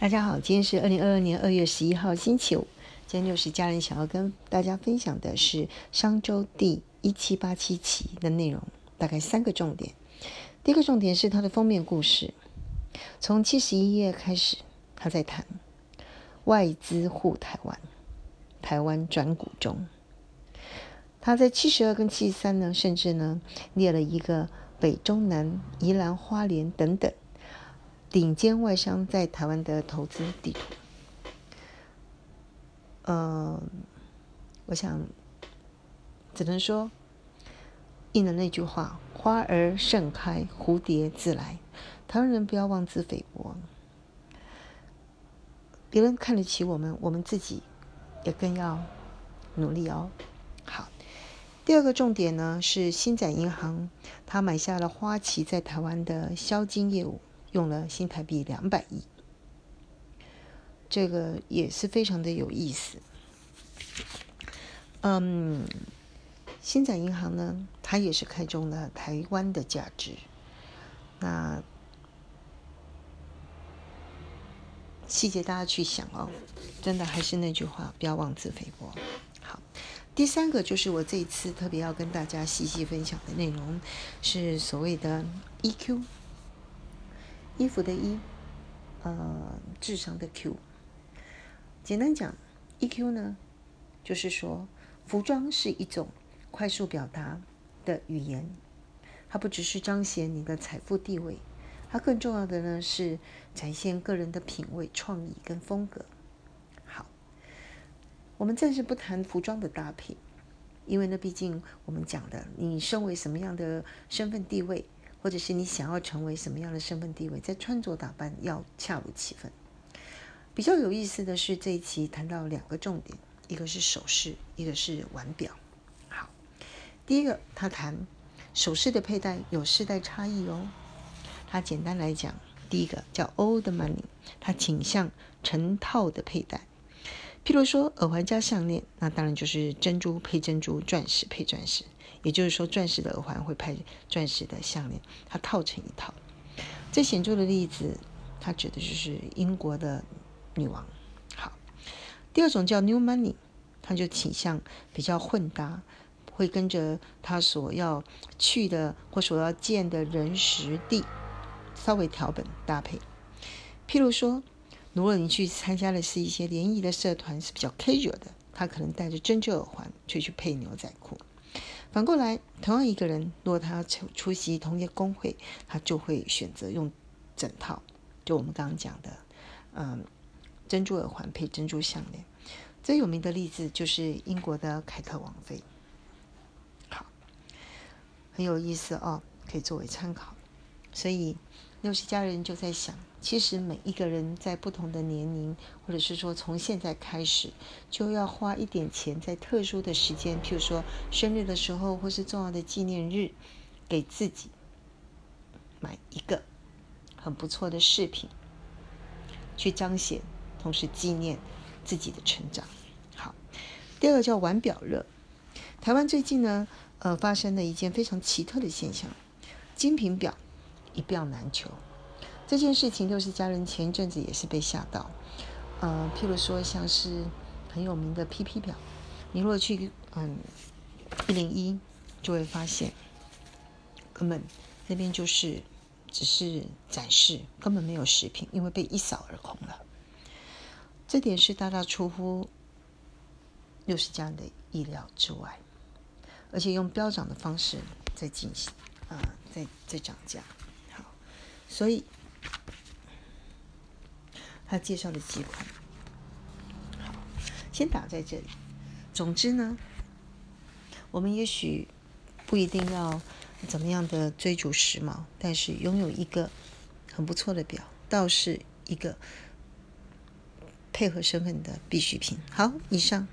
大家好，今天是二零二二年二月十一号，星期五。今天六十家人想要跟大家分享的是商周第一七八七期的内容，大概三个重点。第一个重点是它的封面故事，从七十一页开始，他在谈外资护台湾，台湾转股中。他在七十二跟七十三呢，甚至呢列了一个北中南、宜兰花莲等等。顶尖外商在台湾的投资地图，呃，我想只能说应了那句话：“花儿盛开，蝴蝶自来。”台湾人不要妄自菲薄，别人看得起我们，我们自己也更要努力哦。好，第二个重点呢是新展银行，他买下了花旗在台湾的销金业务。用了新台币两百亿，这个也是非常的有意思。嗯，新展银行呢，它也是看中了台湾的价值。那细节大家去想哦，真的还是那句话，不要妄自菲薄。好，第三个就是我这一次特别要跟大家细细分享的内容，是所谓的 EQ。衣服的衣，呃，智商的 Q。简单讲，EQ 呢，就是说，服装是一种快速表达的语言，它不只是彰显你的财富地位，它更重要的呢是展现个人的品味、创意跟风格。好，我们暂时不谈服装的搭配，因为呢，毕竟我们讲的，你身为什么样的身份地位。或者是你想要成为什么样的身份地位，在穿着打扮要恰如其分。比较有意思的是，这一期谈到两个重点，一个是首饰，一个是腕表。好，第一个他谈首饰的佩戴有世代差异哦。他简单来讲，第一个叫 old money，他倾向成套的佩戴。譬如说耳环加项链，那当然就是珍珠配珍珠，钻石配钻石。也就是说，钻石的耳环会配钻石的项链，它套成一套。最显著的例子，它指的就是英国的女王。好，第二种叫 New Money，它就倾向比较混搭，会跟着他所要去的或所要见的人、时、地稍微调本搭配。譬如说。如果你去参加的是一些联谊的社团，是比较 casual 的，他可能戴着珍珠耳环，就去配牛仔裤。反过来，同样一个人，如果他出出席同一个工会，他就会选择用整套，就我们刚刚讲的，嗯，珍珠耳环配珍珠项链。最有名的例子就是英国的凯特王妃。好，很有意思哦，可以作为参考。所以。六十家人就在想，其实每一个人在不同的年龄，或者是说从现在开始，就要花一点钱，在特殊的时间，譬如说生日的时候，或是重要的纪念日，给自己买一个很不错的饰品，去彰显，同时纪念自己的成长。好，第二个叫玩表热。台湾最近呢，呃，发生了一件非常奇特的现象，精品表。一表难求，这件事情六十家人前一阵子也是被吓到。呃，譬如说像是很有名的 PP 表，你如果去嗯一零一，就会发现根本那边就是只是展示，根本没有食品，因为被一扫而空了。这点是大大出乎六十家人的意料之外，而且用飙涨的方式在进行，啊，在在涨价。所以，他介绍的几款，好，先打在这里。总之呢，我们也许不一定要怎么样的追逐时髦，但是拥有一个很不错的表，倒是一个配合身份的必需品。好，以上。